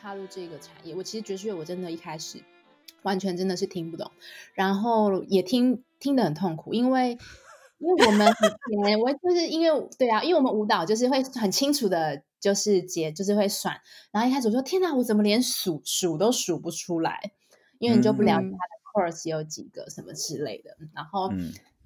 踏入这个产业，我其实爵士乐我真的一开始完全真的是听不懂，然后也听听得很痛苦，因为因为我们以前我就是因为对啊，因为我们舞蹈就是会很清楚的，就是节就是会算，然后一开始我说天哪，我怎么连数数都数不出来，因为你就不了解它的 course 有几个什么之类的，然后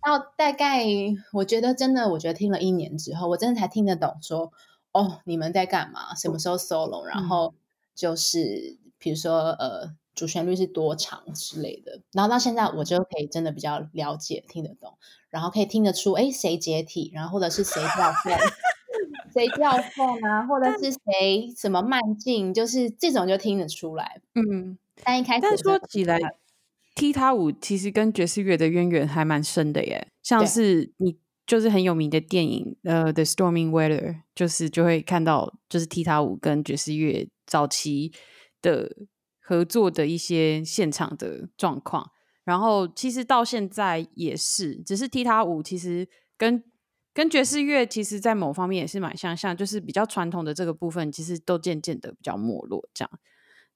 到大概我觉得真的，我觉得听了一年之后，我真的才听得懂说。哦，你们在干嘛？什么时候 solo？然后就是比如说呃，主旋律是多长之类的。然后到现在，我就可以真的比较了解、听得懂，然后可以听得出，哎，谁解体，然后或者是谁掉缝，谁掉缝啊，或者是谁什么慢进，就是这种就听得出来。嗯，但一开始，但说起来，踢踏舞其实跟爵士乐的渊源还蛮深的耶，像是你。就是很有名的电影，呃，《The Storming Weather》，就是就会看到就是踢踏舞跟爵士乐早期的合作的一些现场的状况。然后其实到现在也是，只是踢踏舞其实跟跟爵士乐其实在某方面也是蛮相像，就是比较传统的这个部分，其实都渐渐的比较没落。这样，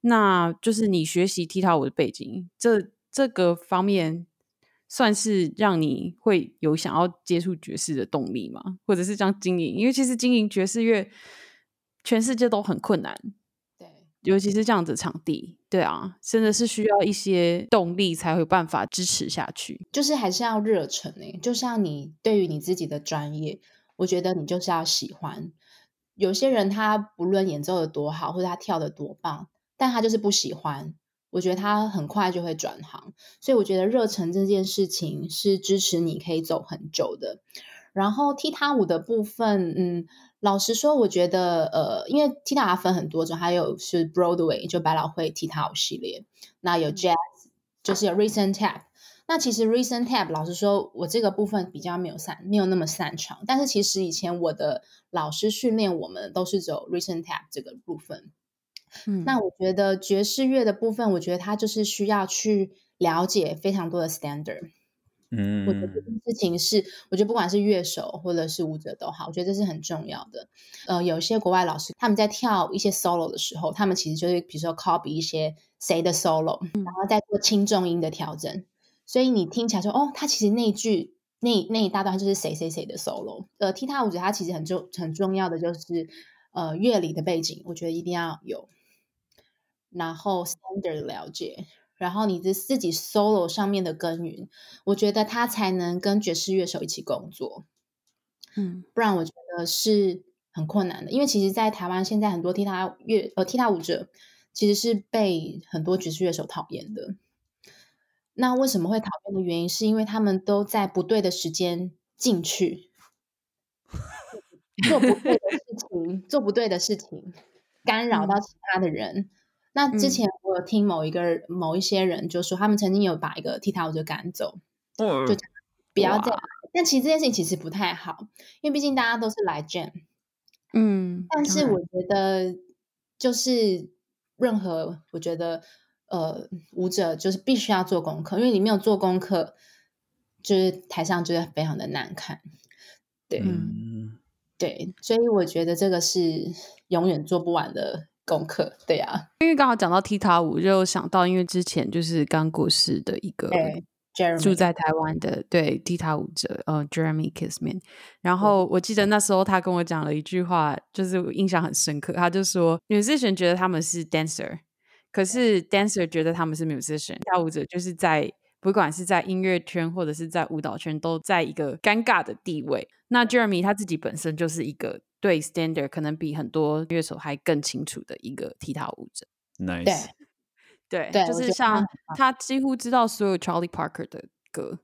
那就是你学习踢踏舞的背景，这这个方面。算是让你会有想要接触爵士的动力吗？或者是这样经营？因为其实经营爵士乐，全世界都很困难。尤其是这样子场地，对啊，真的是需要一些动力才会办法支持下去。就是还是要热忱诶，就像你对于你自己的专业，我觉得你就是要喜欢。有些人他不论演奏的多好，或者他跳的多棒，但他就是不喜欢。我觉得他很快就会转行，所以我觉得热忱这件事情是支持你可以走很久的。然后踢踏舞的部分，嗯，老实说，我觉得呃，因为踢踏分很多种，还有是 Broadway 就百老汇踢踏舞系列，那有 Jazz 就是有 Recent Tap。那其实 Recent Tap 老实说，我这个部分比较没有擅没有那么擅长，但是其实以前我的老师训练我们都是走 Recent Tap 这个部分。那我觉得爵士乐的部分，我觉得它就是需要去了解非常多的 standard。嗯，我觉得这件事情是，我觉得不管是乐手或者是舞者都好，我觉得这是很重要的。呃，有一些国外老师他们在跳一些 solo 的时候，他们其实就是比如说 copy 一些谁的 solo，然后再做轻重音的调整。所以你听起来说，哦，他其实那句那那一大段就是谁谁谁的 solo。呃，踢踏舞者他其实很重很重要的就是呃乐理的背景，我觉得一定要有。然后 standard 了解，然后你的自己 solo 上面的耕耘，我觉得他才能跟爵士乐手一起工作，嗯，不然我觉得是很困难的。因为其实，在台湾现在很多踢踏乐呃踢踏舞者，其实是被很多爵士乐手讨厌的。那为什么会讨厌的原因，是因为他们都在不对的时间进去，做不对的事情，做不对的事情，干扰到其他的人。那之前我有听某一个某一些人就说，他们曾经有把一个踢踏舞者赶走，就不要这样。但其实这件事情其实不太好，因为毕竟大家都是来 jam，嗯。但是我觉得，就是任何我觉得呃舞者就是必须要做功课，因为你没有做功课，就是台上就是非常的难看。对，对，所以我觉得这个是永远做不完的。功课对呀，因为刚好讲到踢踏舞，就想到因为之前就是刚过世的一个住在台湾的对踢踏舞者呃 Jeremy Kissman，然后我记得那时候他跟我讲了一句话，就是我印象很深刻，他就说 musician 觉得他们是 dancer，可是 dancer 觉得他们是 musician，跳舞者就是在不管是在音乐圈或者是在舞蹈圈都在一个尴尬的地位。那 Jeremy 他自己本身就是一个。对，standard 可能比很多乐手还更清楚的一个踢踏舞者。Nice，对，就是像他几乎知道所有 Charlie Parker 的歌，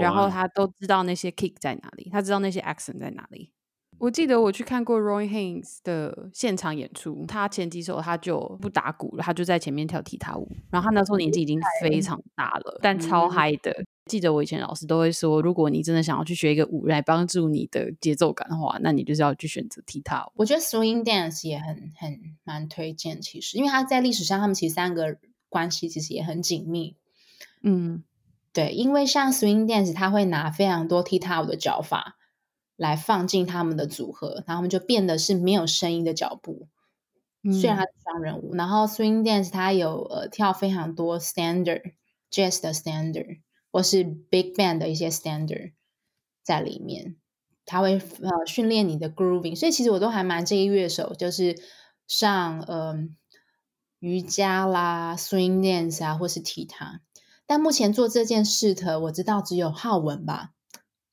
然后他都知道那些 kick 在哪里，他知道那些 accent 在哪里。我记得我去看过 Roy Haynes 的现场演出，他前几首他就不打鼓了，他就在前面跳踢踏舞。然后他那时候年纪已经非常大了，但超嗨的。记得我以前老师都会说，如果你真的想要去学一个舞来帮助你的节奏感的话，那你就是要去选择踢踏舞。我觉得 Swing Dance 也很很蛮推荐，其实因为他在历史上他们其实三个关系其实也很紧密。嗯，对，因为像 Swing Dance，他会拿非常多踢踏舞的脚法。来放进他们的组合，然后他们就变得是没有声音的脚步。虽然它是双人舞，然后 swing dance 它有呃跳非常多 standard jazz 的 standard 或是 big band 的一些 standard 在里面，它会呃训练你的 grooving，所以其实我都还蛮建议乐手就是上呃瑜伽啦 swing dance 啊或是踢踏，但目前做这件事的我知道只有浩文吧，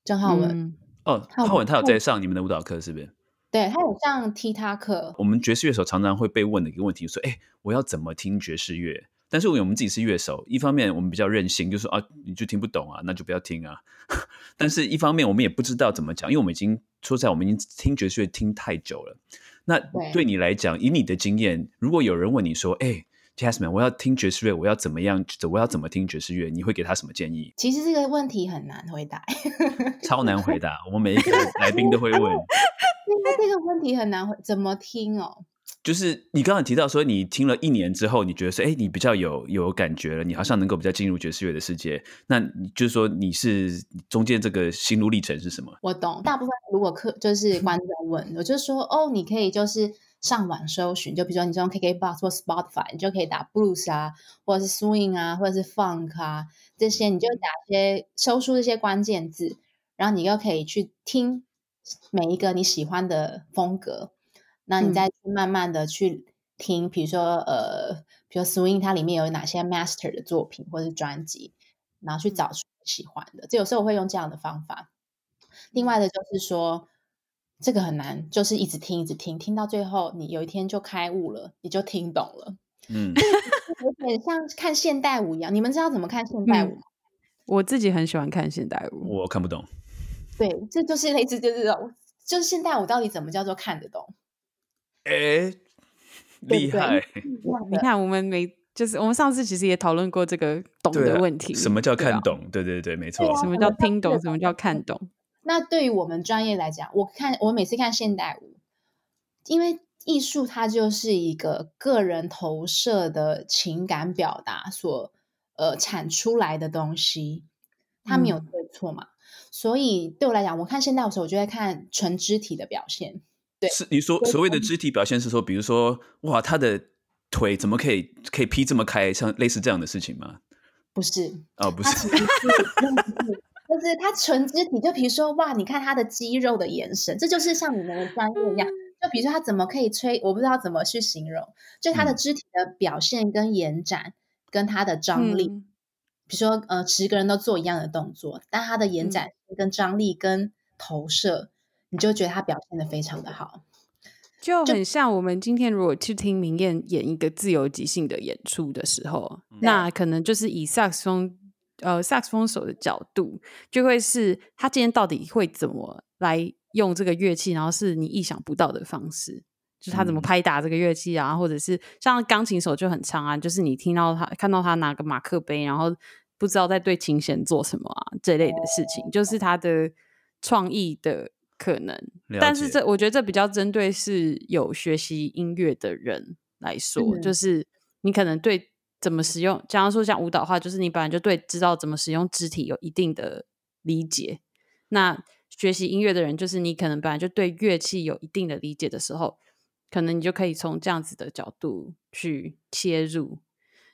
郑浩文哦，浩文他有在上你们的舞蹈课是不是？对他有上踢踏课。我们爵士乐手常常会被问的一个问题，说：“哎，我要怎么听爵士乐？”但是我们自己是乐手，一方面我们比较任性，就说：“啊，你就听不懂啊，那就不要听啊。”但是一方面我们也不知道怎么讲，因为我们已经说在我们已经听爵士乐听太久了。那对你来讲，以你的经验，如果有人问你说：“哎，Jasmine，我要听爵士乐，我要怎么样？我要怎么听爵士乐？”你会给他什么建议？其实这个问题很难回答，超难回答。我们每一个来宾都会问。那这个问题很难，怎么听哦？就是你刚刚提到说，你听了一年之后，你觉得说，哎，你比较有有感觉了，你好像能够比较进入爵士乐的世界。那你就是说，你是中间这个心路历程是什么？我懂，大部分如果客就是观众问，我就说，哦，你可以就是上网搜寻，就比如说你用 KKBox 或 Spotify，你就可以打 Blues 啊，或者是 Swing 啊，或者是 Funk 啊这些，你就打一些搜出这些关键字，然后你又可以去听。每一个你喜欢的风格，那你再去慢慢的去听，比如说呃，比如 swing 它里面有哪些 master 的作品或者是专辑，然后去找出喜欢的。这有时候我会用这样的方法。另外的就是说，这个很难，就是一直听一直听，听到最后你有一天就开悟了，你就听懂了。嗯，有点像看现代舞一样。你们知道怎么看现代舞吗？我自己很喜欢看现代舞，我看不懂。对，这就是类似，就是这种，就是现代舞到底怎么叫做看得懂？哎，厉害！你看，我们每就是我们上次其实也讨论过这个懂的问题。什么叫看懂？对对对，没错。什么叫听懂？什么叫看懂？那对于我们专业来讲，我看我每次看现代舞，因为艺术它就是一个个人投射的情感表达所呃产出来的东西，它没有对错嘛。所以对我来讲，我看现代舞的时候，我就在看纯肢体的表现。对，是你说所谓的肢体表现是说，比如说，哇，他的腿怎么可以可以劈这么开，像类似这样的事情吗？不是，哦，不是，就是他纯肢体，就比如说，哇，你看他的肌肉的眼神，这就是像你们的专业一样。就比如说，他怎么可以吹？我不知道怎么去形容，就他的肢体的表现跟延展，跟他的张力。比如说，呃，十个人都做一样的动作，但他的延展跟张力跟投射，你就觉得他表现的非常的好，就很像我们今天如果去听明艳演一个自由即兴的演出的时候，那。可能就是以萨克斯风呃萨克斯风手的角度，就会是他今天到底会怎么来用这个乐器，然后是你意想不到的方式。就是他怎么拍打这个乐器啊，或者是像钢琴手就很长啊，就是你听到他看到他拿个马克杯，然后不知道在对琴弦做什么啊这类的事情，就是他的创意的可能。但是这我觉得这比较针对是有学习音乐的人来说，就是你可能对怎么使用，假如说像舞蹈话，就是你本来就对知道怎么使用肢体有一定的理解。那学习音乐的人，就是你可能本来就对乐器有一定的理解的时候。可能你就可以从这样子的角度去切入，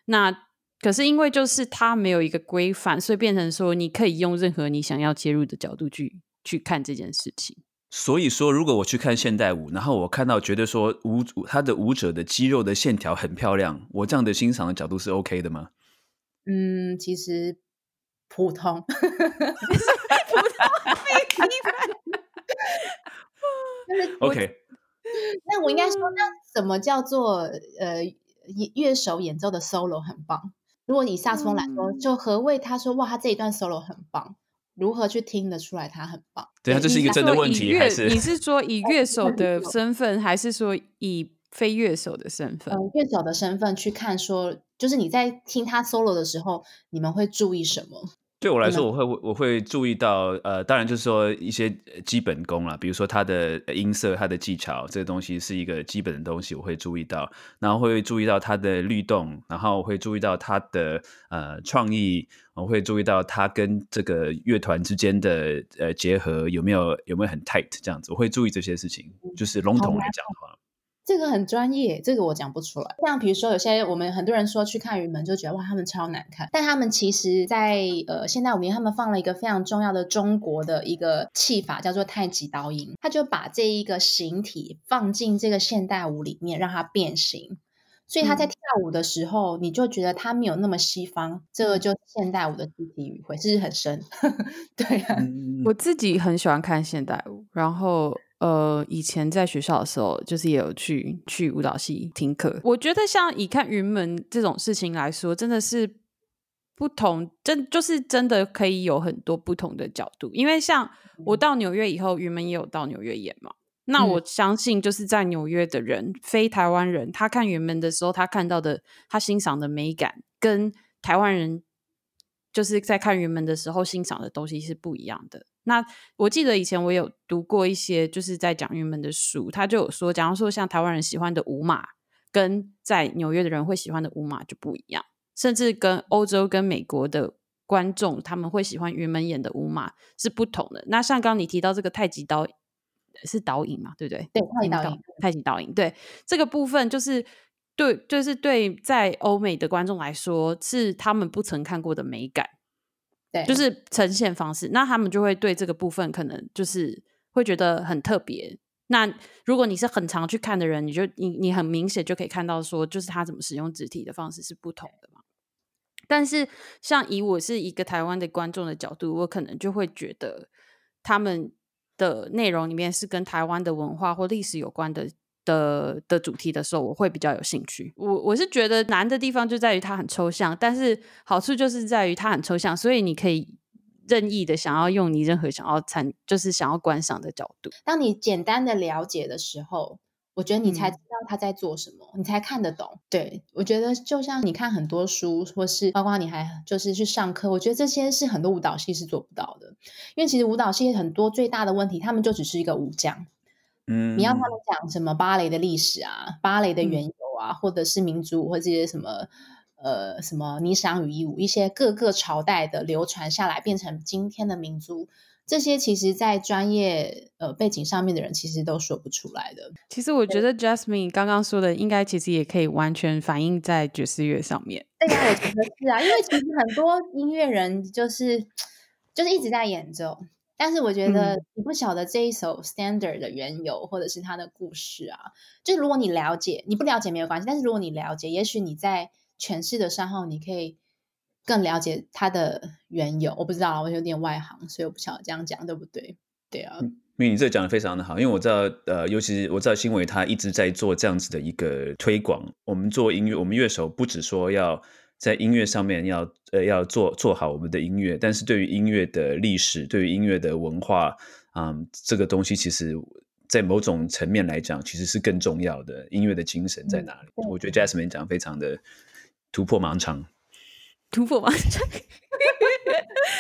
那可是因为就是它没有一个规范，所以变成说你可以用任何你想要切入的角度去去看这件事情。所以说，如果我去看现代舞，然后我看到觉得说舞他的舞者的肌肉的线条很漂亮，我这样的欣赏的角度是 OK 的吗？嗯，其实普通，普通，OK。那我应该说，那什么叫做呃乐手演奏的 solo 很棒？如果以萨克斯风来说，就何谓他说哇，他这一段 solo 很棒？如何去听得出来他很棒？对啊，这是一个真的问题，还是你是说以乐手的身份，还是说以非乐手的身份？乐手的身份去看，说就是你在听他 solo 的时候，你们会注意什么？对我来说，我会我会注意到，呃，当然就是说一些基本功啦，比如说他的音色、他的技巧，这个东西是一个基本的东西，我会注意到，然后会注意到他的律动，然后会注意到他的呃创意，我会注意到他跟这个乐团之间的呃结合有没有有没有很 tight 这样子，我会注意这些事情，就是笼统来讲的话。这个很专业，这个我讲不出来。像比如说，有些我们很多人说去看云门就觉得哇，他们超难看，但他们其实，在呃现代舞里面，他们放了一个非常重要的中国的一个气法，叫做太极导引，他就把这一个形体放进这个现代舞里面，让它变形。所以他在跳舞的时候，你就觉得他没有那么西方，这个就是现代舞的肢体语汇，是很深。对啊，我自己很喜欢看现代舞，然后呃，以前在学校的时候，就是也有去去舞蹈系听课。我觉得像以看云门这种事情来说，真的是不同，真就是真的可以有很多不同的角度。因为像我到纽约以后，云门也有到纽约演嘛。那我相信，就是在纽约的人，非台湾人，他看云门的时候，他看到的，他欣赏的美感，跟台湾人就是在看云门的时候欣赏的东西是不一样的。那我记得以前我有读过一些就是在讲原门的书，他就有说，假如说像台湾人喜欢的舞马，跟在纽约的人会喜欢的舞马就不一样，甚至跟欧洲跟美国的观众他们会喜欢云门演的舞马是不同的。那像刚你提到这个太极刀。是导引嘛？对不对？对，太极导引，太极导引。对这个部分，就是对，就是对，在欧美的观众来说，是他们不曾看过的美感。就是呈现方式，那他们就会对这个部分可能就是会觉得很特别。那如果你是很常去看的人，你就你你很明显就可以看到说，就是他怎么使用肢体的方式是不同的嘛。但是，像以我是一个台湾的观众的角度，我可能就会觉得他们。的内容里面是跟台湾的文化或历史有关的的的主题的时候，我会比较有兴趣。我我是觉得难的地方就在于它很抽象，但是好处就是在于它很抽象，所以你可以任意的想要用你任何想要参，就是想要观赏的角度。当你简单的了解的时候。我觉得你才知道他在做什么，你才看得懂。对我觉得，就像你看很多书，或是包括你还就是去上课，我觉得这些是很多舞蹈系是做不到的。因为其实舞蹈系很多最大的问题，他们就只是一个武将。嗯，你要他们讲什么芭蕾的历史啊，芭蕾的缘由啊，或者是民族舞或这些什么呃什么霓裳羽衣舞，一些各个朝代的流传下来，变成今天的民族。这些其实，在专业呃背景上面的人，其实都说不出来的。其实我觉得，Jasmine 刚刚说的，应该其实也可以完全反映在爵士乐上面。对呀，我觉得是啊，因为其实很多音乐人就是就是一直在演奏，但是我觉得你不晓得这一首 Standard 的缘由，或者是它的故事啊。就如果你了解，你不了解没有关系，但是如果你了解，也许你在诠释的时候，你可以。更了解它的缘由，我不知道，我有点外行，所以我不晓得这样讲对不对？对啊，因为你这讲的非常的好，因为我知道，呃，尤其是我知道新伟他一直在做这样子的一个推广。我们做音乐，我们乐手不只说要在音乐上面要呃要做做好我们的音乐，但是对于音乐的历史，对于音乐的文化，嗯，这个东西其实，在某种层面来讲，其实是更重要的。音乐的精神在哪里？我觉得 Jasmine 讲非常的突破盲肠。突破盲肠，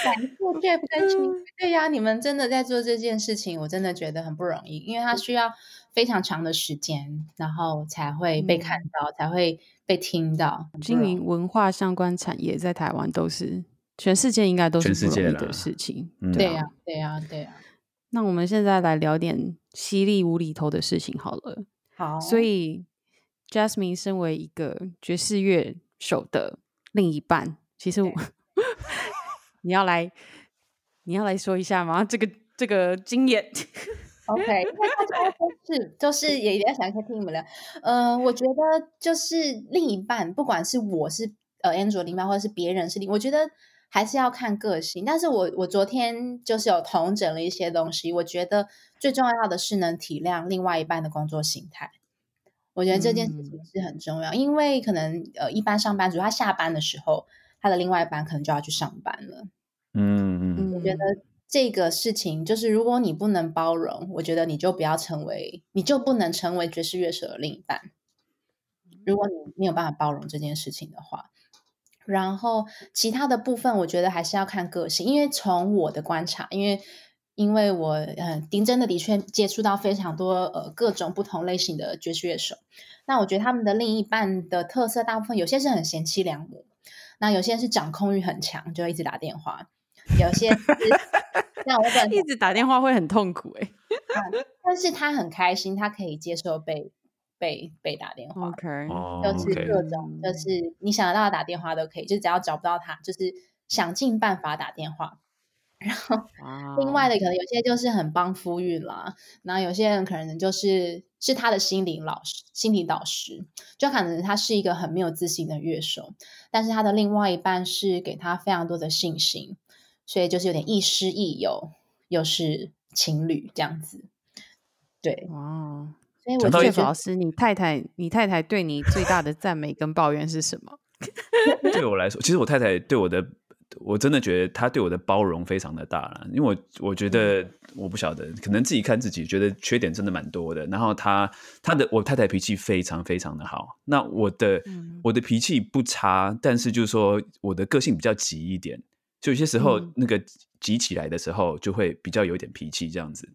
感谢 Jeff 跟青。对呀，你们真的在做这件事情，我真的觉得很不容易，因为它需要非常长的时间，然后才会被看到，才会被听到。经营文化相关产业在台湾都是全世界应该都是不容易的事情。对呀，对呀，对呀。那我们现在来聊点犀利无厘头的事情好了。好，所以 Jasmine 身为一个爵士乐手的另一半。其实我，你要来，你要来说一下吗？这个这个经验，OK，因为 大家都是就是也比较想听你们聊。呃，我觉得就是另一半，不管是我是呃 Angel 另一半，或者是别人是另，我觉得还是要看个性。但是我我昨天就是有同整了一些东西，我觉得最重要的是能体谅另外一半的工作形态。我觉得这件事情是很重要，因为可能呃一般上班族他下班的时候。他的另外一半可能就要去上班了。嗯嗯，我觉得这个事情就是，如果你不能包容，我觉得你就不要成为，你就不能成为爵士乐手的另一半。如果你没有办法包容这件事情的话，然后其他的部分，我觉得还是要看个性。因为从我的观察，因为因为我嗯，丁真的的确接触到非常多呃各种不同类型的爵士乐手，那我觉得他们的另一半的特色，大部分有些是很贤妻良母。那有些人是掌控欲很强，就一直打电话；有些是那我一直打电话会很痛苦哎。但是他很开心，他可以接受被被被打电话。OK，哦就是各种，就是你想得到的打电话都可以，就只要找不到他，就是想尽办法打电话。然后另外的可能有些就是很帮夫运啦，然后有些人可能就是是他的心灵老师、心理导师，就可能他是一个很没有自信的乐手，但是他的另外一半是给他非常多的信心，所以就是有点亦师亦友，又是情侣这样子。对，哦，所以我觉得老师，你太太，你太太对你最大的赞美跟抱怨是什么？对我来说，其实我太太对我的，我真的觉得他对我的包容非常的大了。因为我我觉得我不晓得，可能自己看自己觉得缺点真的蛮多的。然后他他的我太太脾气非常非常的好，那我的、嗯我的脾气不差，但是就是说我的个性比较急一点，就有些时候嗯那个急起来的时候就会比较有点脾气这样子。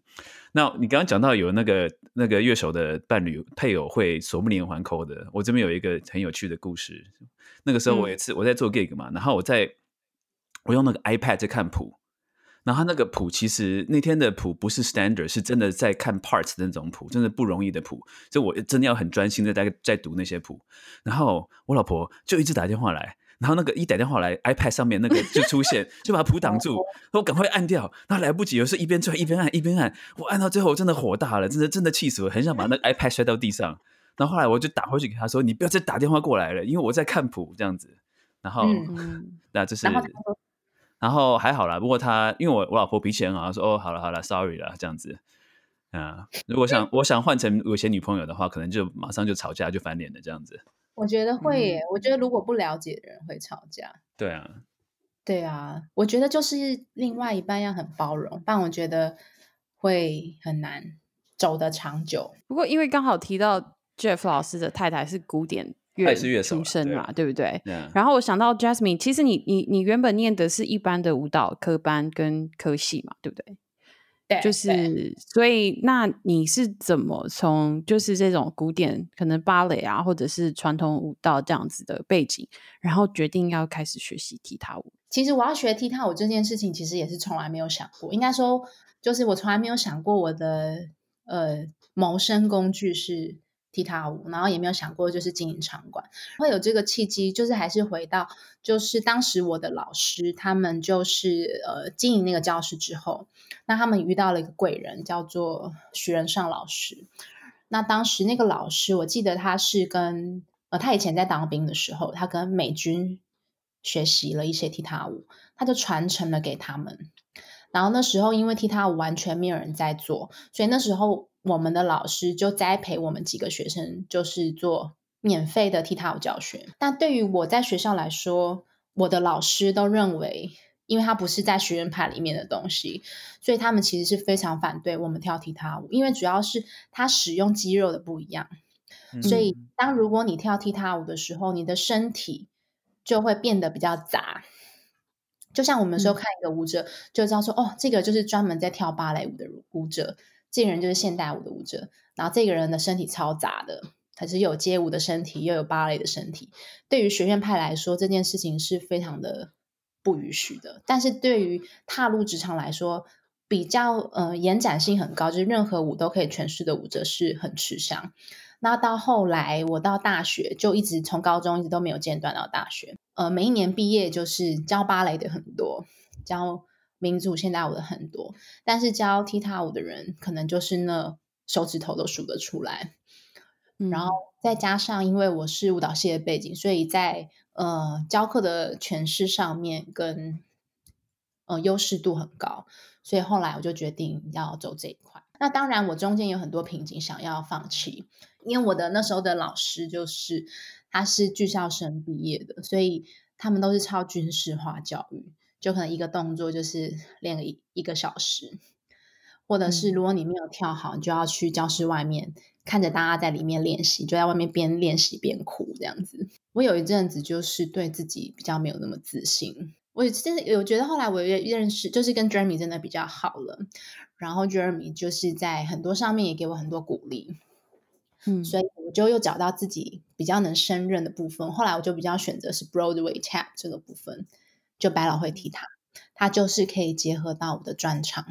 那你刚刚讲到有那个那个乐手的伴侣配偶会锁不连环扣的，我这边有一个很有趣的故事。那个时候我有一次我在做 gig 嘛，然后我在我用那个 iPad 在看谱，然后他那个谱其实那天的谱不是 standard，是真的在看 parts 的那种谱，真的不容易的谱，所以我真的要很专心的在在读那些谱。然后我老婆就一直打电话来，然后那个一打电话来，iPad 上面那个就出现，就把谱挡住，我赶快按掉，然后来不及，有时候一边转一边按一边按，我按到最后我真的火大了，真的真的气死我，很想把那个 iPad 摔到地上。然后后来我就打回去给他说：“你不要再打电话过来了，因为我在看谱。这样子。”然后，那就是然后他说然后还好啦，不过他因为我我老婆脾气很好，她说哦好了好了，sorry 了这样子。啊、如果想我想换成有些女朋友的话，可能就马上就吵架就翻脸了这样子。我觉得会耶，我觉得嗯如果不了解的人会吵架。对啊，对啊，我觉得就是另外一半要很包容，但我觉得会很难走得长久。不过因为刚好提到 Jeff 老师的太太是古典她乐也是乐手出身嘛，对不对？然后我想到 Jasmine，其实你你你原本念的是一般的舞蹈科班跟科系嘛，对不对？对，就是，所以那你是怎么从就是这种古典可能芭蕾啊，或者是传统舞蹈这样子的背景，然后决定要开始学习踢踏舞？其实我要学踢踏舞这件事情，其实也是从来没有想过。应该说，就是我从来没有想过我的呃谋生工具是踢踏舞，然后也没有想过就是经营场馆。会有这个契机，就是还是回到就是当时我的老师，他们就是呃经营那个教室之后，那他们遇到了一个贵人，叫做徐仁尚老师。那当时那个老师，我记得他是跟呃，他以前在当兵的时候，他跟美军学习了一些踢踏舞，他就传承了给他们。然后那时候因为踢踏舞完全没有人在做，所以那时候我们的老师就栽培我们几个学生，就是做免费的踢踏舞教学。但对于我在学校来说，我的老师都认为，因为他不是在学院派里面的东西，所以他们其实是非常反对我们跳踢踏舞，因为主要是他使用肌肉的不一样。嗯所以，当如果你跳踢踏舞的时候，你的身体就会变得比较杂。就像我们说嗯看一个舞者，就知道说，哦，这个就是专门在跳芭蕾舞的舞者，这个人就是现代舞的舞者，然后这个人的身体超杂的，他是有街舞的身体，又有芭蕾的身体。对于学院派来说，这件事情是非常的不允许的。但是对于踏入职场来说，比较呃延展性很高，就是任何舞都可以诠释的舞者是很吃香。那到后来，我到大学就一直从高中一直都没有间断到大学。呃，每一年毕业就是教芭蕾的很多，教民族现代舞的很多，但是教踢踏舞的人可能就是那手指头都数得出来。然后再加上因为我是舞蹈系的背景，所以在呃教课的诠释上面跟呃优势度很高，所以后来我就决定要走这一块。那当然，我中间有很多瓶颈想要放弃，因为我的那时候的老师就是他是剧校生毕业的，所以他们都是超军事化教育，就可能一个动作就是练个一一个小时，或者是嗯如果你没有跳好，你就要去教室外面看着大家在里面练习，就在外面边练习边哭这样子。我有一阵子就是对自己比较没有那么自信，我真的我觉得后来我也认识，就是跟 Jeremy 真的比较好了，然后 Jeremy 就是在很多上面也给我很多鼓励，嗯，所以我就又找到自己比较能胜任的部分。后来我就比较选择是 Broadway tap 这个部分，就百老汇踢踏，它就是可以结合到我的专长，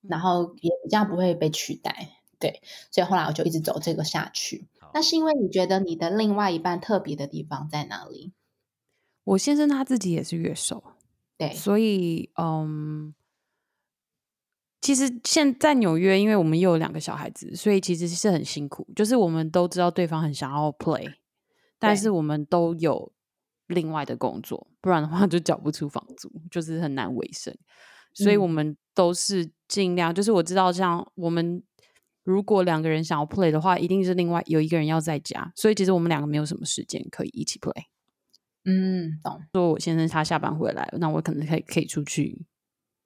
然后也比较不会被取代。对，所以后来我就一直走这个下去。那是因为你觉得你的另外一半特别的地方在哪里？我先生他自己也是乐手，对，所以嗯，其实现在纽约，因为我们又有两个小孩子，所以其实是很辛苦。就是我们都知道对方很想要 play，但是我们都有另外的工作，不然的话就缴不出房租，就是很难维生。所以我们都是尽量，就是我知道，像我们如果两个人想要 play 的话，一定是另外有一个人要在家。所以其实我们两个没有什么时间可以一起 play。嗯，懂。说我先生他下班回来，那我可能可以可以出去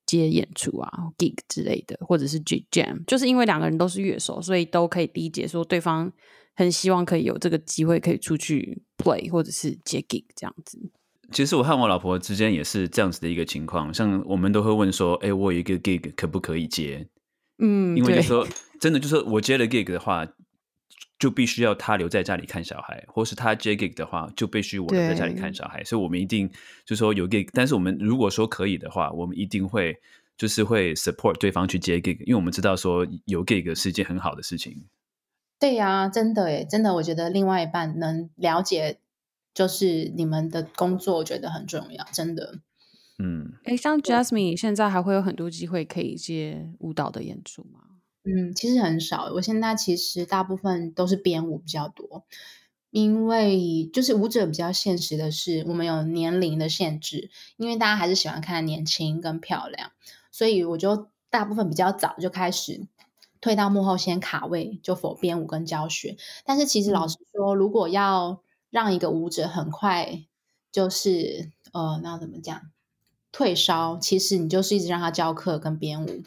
接演出啊，gig 之类的，或者是 jam，就是因为两个人都是乐手，所以都可以理解说对方很希望可以有这个机会可以出去 play 或者是接 gig 这样子。其实我和我老婆之间也是这样子的一个情况，像我们都会问说，哎，我有一个 gig 可不可以接？嗯，因为就说真的，就是我接了 gig 的话。就必须要他留在家里看小孩，或是他接 gig 的话，就必须我留在家里看小孩。所以，我们一定就说有 gig，但是我们如果说可以的话，我们一定会就是会 support 对方去接 gig，因为我们知道说有 gig 是一件很好的事情。对呀，真的诶，真的，我觉得另外一半能了解，就是你们的工作，我觉得很重要，真的。嗯，哎，像 Jasmine 现在还会有很多机会可以接舞蹈的演出吗？嗯，其实很少。我现在其实大部分都是编舞比较多，因为就是舞者比较现实的是，我们有年龄的限制，因为大家还是喜欢看年轻跟漂亮，所以我就大部分比较早就开始退到幕后先卡位，就否编舞跟教学。但是其实老实说，如果要让一个舞者很快就是呃，那怎么讲退烧，其实你就是一直让他教课跟编舞。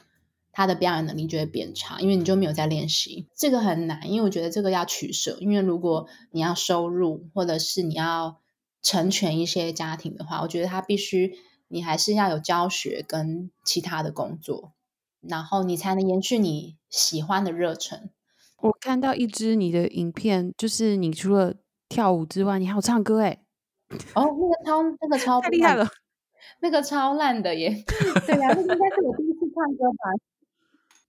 他的表演能力就会变差，因为你就没有在练习，这个很难。因为我觉得这个要取舍，因为如果你要收入，或者是你要成全一些家庭的话，我觉得他必须你还是要有教学跟其他的工作，然后你才能延续你喜欢的热忱。我看到一支你的影片，就是你除了跳舞之外，你还有唱歌哎。哦，那个超那个超太厉害了，那个超烂的耶。对呀，那应该是我第一次唱歌吧。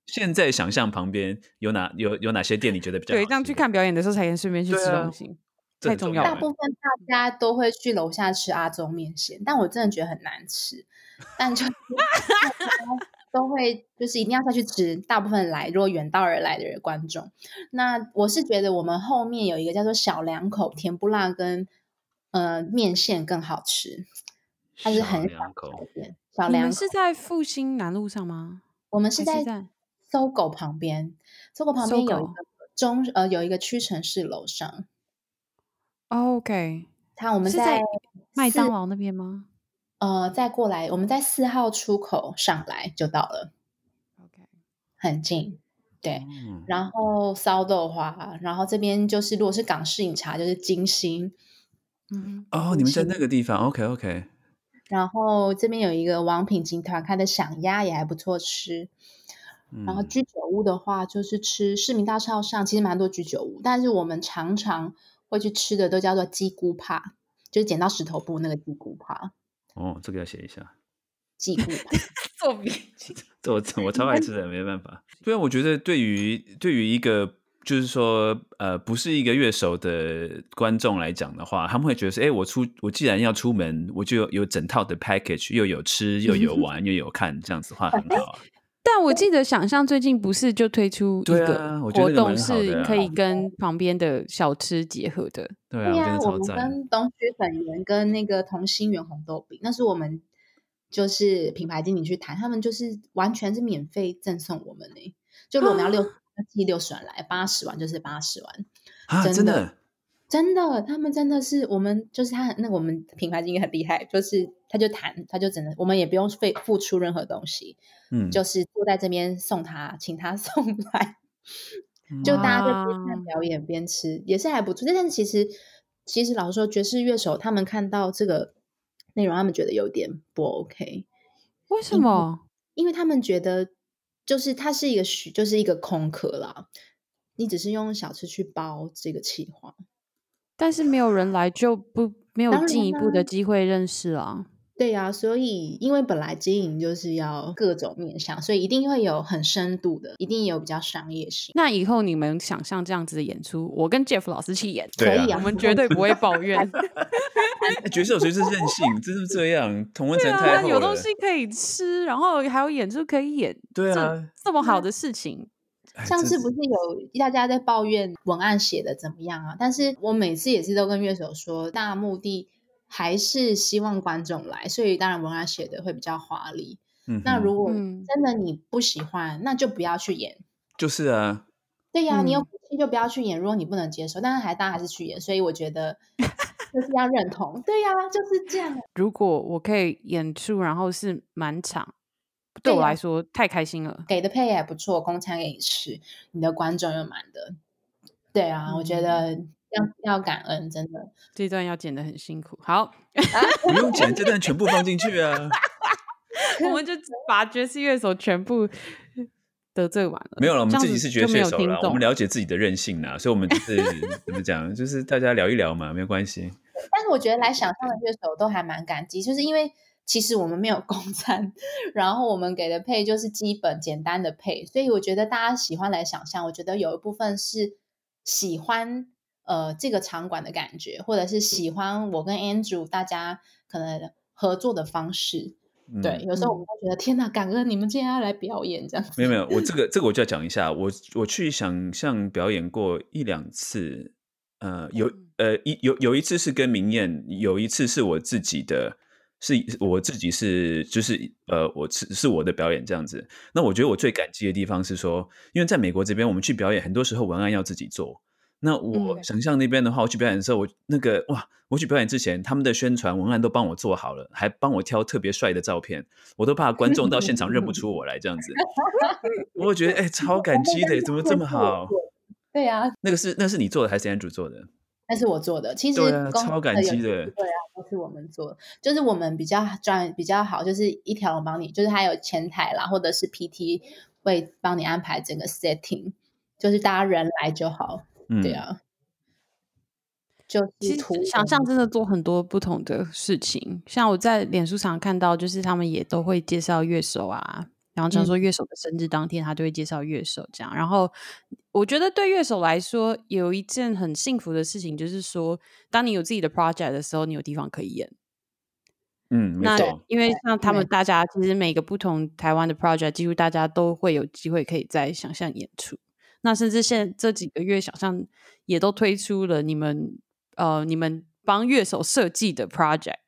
现在想象旁边有哪有有哪些店你觉得比较对？这样去看表演的时候才能顺便去吃东西，太重要了。大部分大家都会去楼下吃阿中面线，但我真的觉得很难吃。但就 都会就是一定要下去吃。大部分来如果远道而来的人观众，那我是觉得我们后面有一个叫做小两口甜不辣跟呃面线更好吃，它是很小店。小两口是在复兴南路上吗？我们是在。搜狗旁边，搜狗旁边有一个中呃，有一个屈臣氏楼上。OK，它我们在麦当劳那边吗？呃，再过来，我们在四号出口上来就到了。OK，很近。对，然后烧豆花，然后这边就是如果是港式饮茶，就是金星。嗯，哦，你们在那个地方？OK OK。然后这边有一个王品集团开的响鸭也还不错吃。然后居酒屋的话，就是吃市民大道上其实蛮多居酒屋，但是我们常常会去吃的都叫做鸡骨扒，就是剪刀石头布那个鸡骨扒。哦，这个要写一下。鸡骨扒做笔记，这我我超爱吃的，没办法。对啊，我觉得对于对于一个就是说呃不是一个乐手的观众来讲的话，他们会觉得说，哎，我出我既然要出门，我就有整套的 package，又有吃又有玩又有看，这样子的话很好啊。但我记得想象最近不是就推出一个活动，是可以跟旁边的小吃结合的。对啊，我们跟东区粉圆跟那个同心圆红豆饼，那是我们就是品牌经理去谈，他们就是完全是免费赠送我们呢。就我们要六七六十万来，八十万就是八十万啊！真的。真的，他们真的是我们，就是他那我们品牌经理很厉害，就是他就弹，他就只能，我们也不用费付出任何东西，嗯，就是坐在这边送他，请他 送来，就大家就边看表演边吃，也是还不错。但是其实其实老实说，爵士乐手他们看到这个内容，他们觉得有点不 OK。为什么？因为他们觉得就是它是一个虚，就是一个空壳啦，你只是用小吃去包这个气话。但是没有人来，就不没有进一步的机会认识啊。对呀、所以因为本来经营就是要各种面向，所以一定会有很深度的，一定有比较商业性。那以后你们想象这样子的演出，我跟 Jeff 老师去演，可以啊，我们绝对不会抱怨。哎角色有谁是任性，真是这样，同温层太厚了。有东西可以吃，然后还有演出可以演，这对啊，这么好的事情，上次不是有大家在抱怨文案写的怎么样啊？但是我每次也是都跟乐手说，大目的还是希望观众来，所以当然文案写的会比较华丽。嗯那如果嗯真的你不喜欢，那就不要去演。就是啊，对呀、你有嗯骨气就不要去演。如果你不能接受，但是还大家还是去演，所以我觉得 就是要认同。对呀、就是这样。如果我可以演出，然后是满场，对我来说太开心了。给的配也不错，公餐给你吃，你的观众又满的。对啊，我觉得要要感恩，真的。这段要剪的很辛苦。好，不用剪这段全部放进去啊。我们就把爵士乐手全部得罪完了。没有了，我们自己是爵士乐手了，我们了解自己的任性啦，所以我们就是 怎么讲，就是大家聊一聊嘛，没有关系。但是我觉得来想象的乐手都还蛮感激，就是因为其实我们没有公餐，然后我们给的配就是基本简单的配，所以我觉得大家喜欢来想象，我觉得有一部分是喜欢呃这个场馆的感觉，或者是喜欢我跟 Andrew 大家可能合作的方式。嗯对，有时候我们会觉得天哪，感恩你们今天要来表演这样子。没有没有，我这个 这个我就要讲一下，我我去想象表演过一两次，呃，有呃一有有一次是跟明艳，有一次是我自己的，是我自己是就是呃我是是我的表演这样子。那我觉得我最感激的地方是说，因为在美国这边我们去表演，很多时候文案要自己做。那我嗯想象那边的话，我去表演的时候，我那个哇，我去表演之前，他们的宣传文案都帮我做好了，还帮我挑特别帅的照片，我都怕观众到现场认不出我来这样子。我觉得哎、超感激的，怎么这么好？对啊，那个是那是你做的还是 Andrew 做的？那是我做的。其实啊超感激的对啊，都是我们做的，就是我们比较专比较好，就是一条龙帮你，就是还有前台啦，或者是 PT 会帮你安排整个 setting，就是大家人来就好。嗯，对啊，就是其实想象真的做很多不同的事情，像我在脸书上看到，就是他们也都会介绍乐手啊，然后像说乐手的生日当天，他就会介绍乐手这样。然后我觉得对乐手来说，有一件很幸福的事情，就是说，当你有自己的 project 的时候，你有地方可以演。嗯，没那，因为像他们大家，其实每个不同台湾的 project，几乎大家都会有机会可以在想象演出。那甚至现在这几个月，小象也都推出了你们呃你们帮乐手设计的 project，、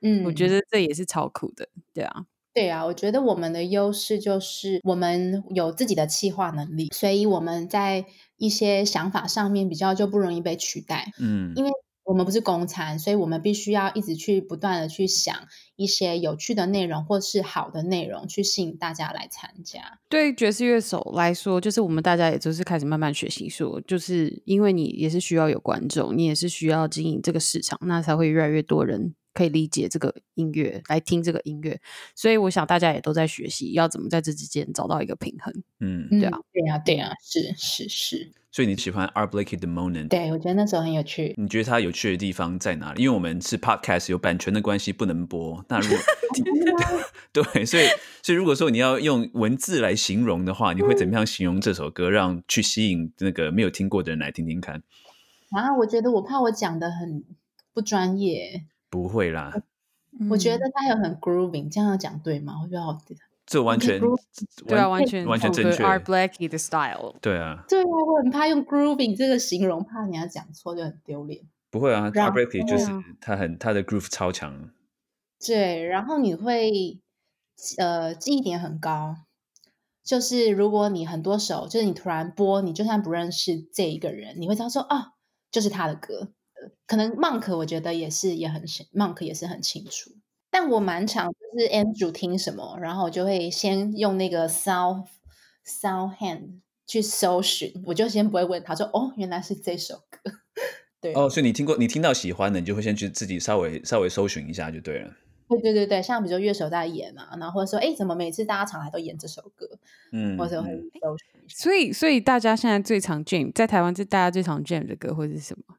嗯，我觉得这也是超酷的，对啊，对啊，我觉得我们的优势就是我们有自己的企划能力，所以我们在一些想法上面比较就不容易被取代。嗯，因为我们不是公餐，所以我们必须要一直去不断的去想一些有趣的内容或是好的内容，去吸引大家来参加。对爵士乐手来说，就是我们大家也都是开始慢慢学习说，就是因为你也是需要有观众，你也是需要经营这个市场，那才会越来越多人可以理解这个音乐，来听这个音乐。所以我想大家也都在学习，要怎么在这之间找到一个平衡。嗯，嗯对啊，对啊，对啊，是是是，所以你喜欢 Art Blakey 的 Monin？对我觉得那时候很有趣。你觉得它有趣的地方在哪里？因为我们是 podcast，有版权的关系不能播。那如果 对，所以所以如果说你要用文字来形容的话，你会怎么样形容这首歌，让去吸引那个没有听过的人来听听看？啊，我觉得我怕我讲的很不专业，不会啦，我觉嗯得他有很 grooving，这样要讲对吗？我觉得好这完全对啊，完全完全正确 Art 的 style。对啊，对啊，我很怕用 grooving 这个形容，怕人家讲错就很丢脸。不会啊然，Art Blakey 就是他很他的 groove 超强。对，然后你会呃记忆点很高，就是如果你很多首，就是你突然播，你就算不认识这一个人，你会知道说啊，就是他的歌。呃可能 Monk 我觉得也是也很清，Monk 也是很清楚。但我蛮常就是 Andrew 听什么，然后我就会先用那个 Sound Sound Hand 去搜寻，我就先不会问他说哦，原来是这首歌。对，哦，所以你听过，你听到喜欢的，你就会先去自己稍微稍微搜寻一下就对了。对对对对，像比如说乐手在演啊，然后或者说哎，怎么每次大家常来都演这首歌，嗯，或者会嗯搜寻一下。所以，所以大家现在最常 jam 在台湾，最大家最常 jam 的歌会是什么？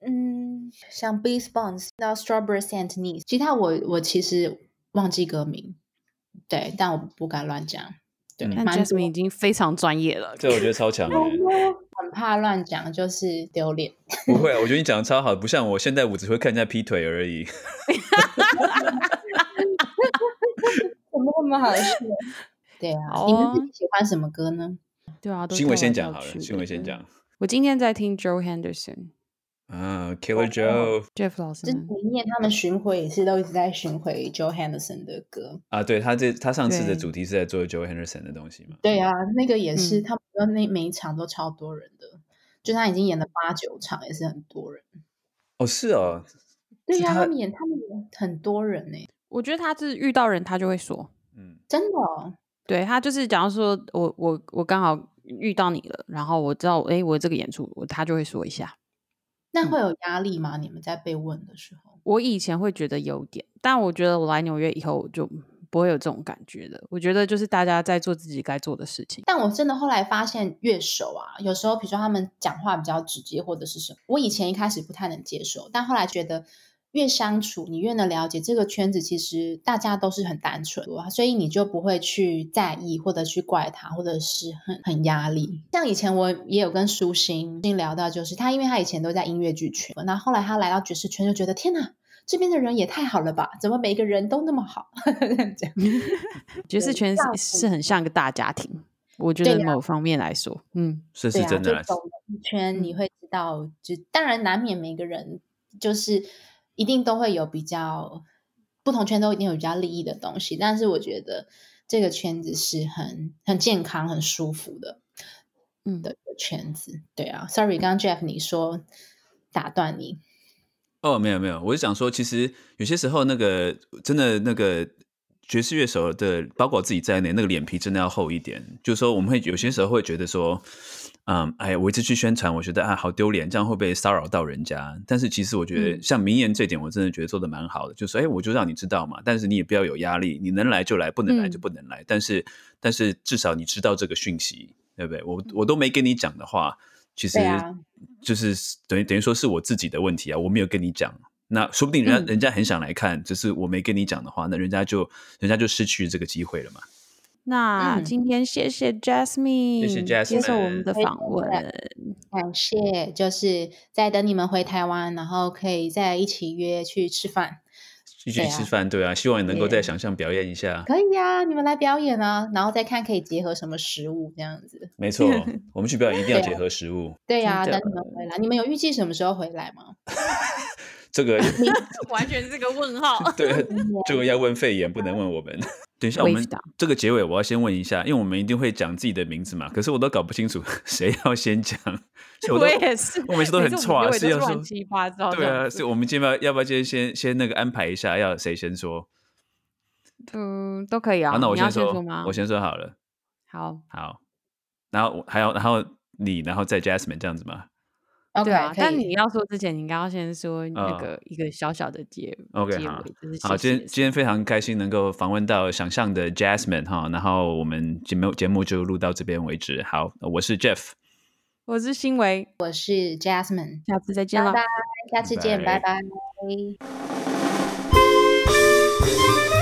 嗯，像 Bees Bonds 到 Strawberry Scent Niece，其他我我其实忘记歌名，对，但我不敢乱讲。对，嗯但蛮多 Jasmine 已经非常专业了。这我觉得超强的。很怕乱讲，就是丢脸。不会，啊我觉得你讲的超好，不像我现在我只会看人家劈腿而已。怎么那么好笑？对啊，好你们哦自己喜欢什么歌呢？对啊，都新闻先讲好了，新闻先。讲我今天在听 Joe Henderson。啊，Killer Joe Jeff 老师这呢里面他们巡回也是都一直在巡回 Joe Henderson 的歌。啊，对他这他上次的主题是在做 Joe Henderson 的东西嘛？对啊，那个也是，嗯他们那每一场都超多人的，就他已经演了八九场，也是很多人。哦，是哦，对呀、是他他们演他们演很多人呢、我觉得他是遇到人他就会说，嗯，真的、哦。对他就是假如说我我我刚好遇到你了，然后我知道哎，我这个演出我他就会说一下。那会有压力吗？你们在被问的时候？我以前会觉得有点，但我觉得我来纽约以后我就不会有这种感觉的。我觉得就是大家在做自己该做的事情。但我真的后来发现，乐手啊，有时候比如说他们讲话比较直接，或者是什么，我以前一开始不太能接受，但后来觉得越相处，你越能了解这个圈子，其实大家都是很单纯，所以你就不会去在意或者去怪他，或者是很很压力。像以前我也有跟舒心聊到，就是他，因为他以前都在音乐剧圈，那后来他来到爵士圈，就觉得天哪。这边的人也太好了吧？怎么每个人都那么好？这样 爵士圈是是很像个大家庭，我觉得某方面来说，嗯，这是真的走了一圈，你嗯会知道，就当然难免每个人就是一定都会有比较不同圈都一定有比较利益的东西，但是我觉得这个圈子是很很健康、很舒服的嗯的圈子。对啊，Sorry，刚刚 Jeff 你说打断你，哦，没有没有，我是想说，其实有些时候那个真的那个爵士乐手的，包括我自己在内，那个脸皮真的要厚一点。就是说，我们会有些时候会觉得说，嗯，哎，我一直去宣传，我觉得啊好丢脸，这样会不会骚扰到人家？但是其实我觉得，嗯像名言这点，我真的觉得做的蛮好的。就是说，哎，我就让你知道嘛，但是你也不要有压力，你能来就来，不能来就嗯不能来。但是但是至少你知道这个讯息，对不对？我我都没跟你讲的话，其实就是等于等于说是我自己的问题啊，我没有跟你讲。那说不定人家、嗯人家很想来看，只是我没跟你讲的话，那人家就人家就失去这个机会了嘛。那嗯今天谢谢 Jasmine，谢谢接受我们的访问。感谢，就是在等你们回台湾，然后可以再一起约去吃饭。一起对啊吃饭，对啊，希望你能够再想象表演一下。可以呀、你们来表演啊，然后再看可以结合什么食物这样子。没错，我们去表演一定要结合食物。对呀、等你们回来，你们有预计什么时候回来吗？这个 完全是个问号。对，这个要问肺炎，不能问我们。等一下，我们这个结尾我要先问一下，因为我们一定会讲自己的名字嘛，可是我都搞不清楚 谁要先讲，我我也是，我每次都很错，啊，是是要说乱七八糟。对啊，所以我们今天要要不要今天先先那个安排一下，要谁先说？嗯，都可以啊。那我先说？我先说好了。好。好，然后我还有然后你，然后再 Jasmine 这样子吗对啊，但你要说之前，你应该要先说那呃个一个小小的结？OK，结好尾，就是好，今天今天非常开心能够访问到想象的 Jasmine 哈，然后我们节目节目就录到这边为止。好，我是 Jeff，我是新维，我是 Jasmine，下次再见了拜。拜，下次见，拜拜。拜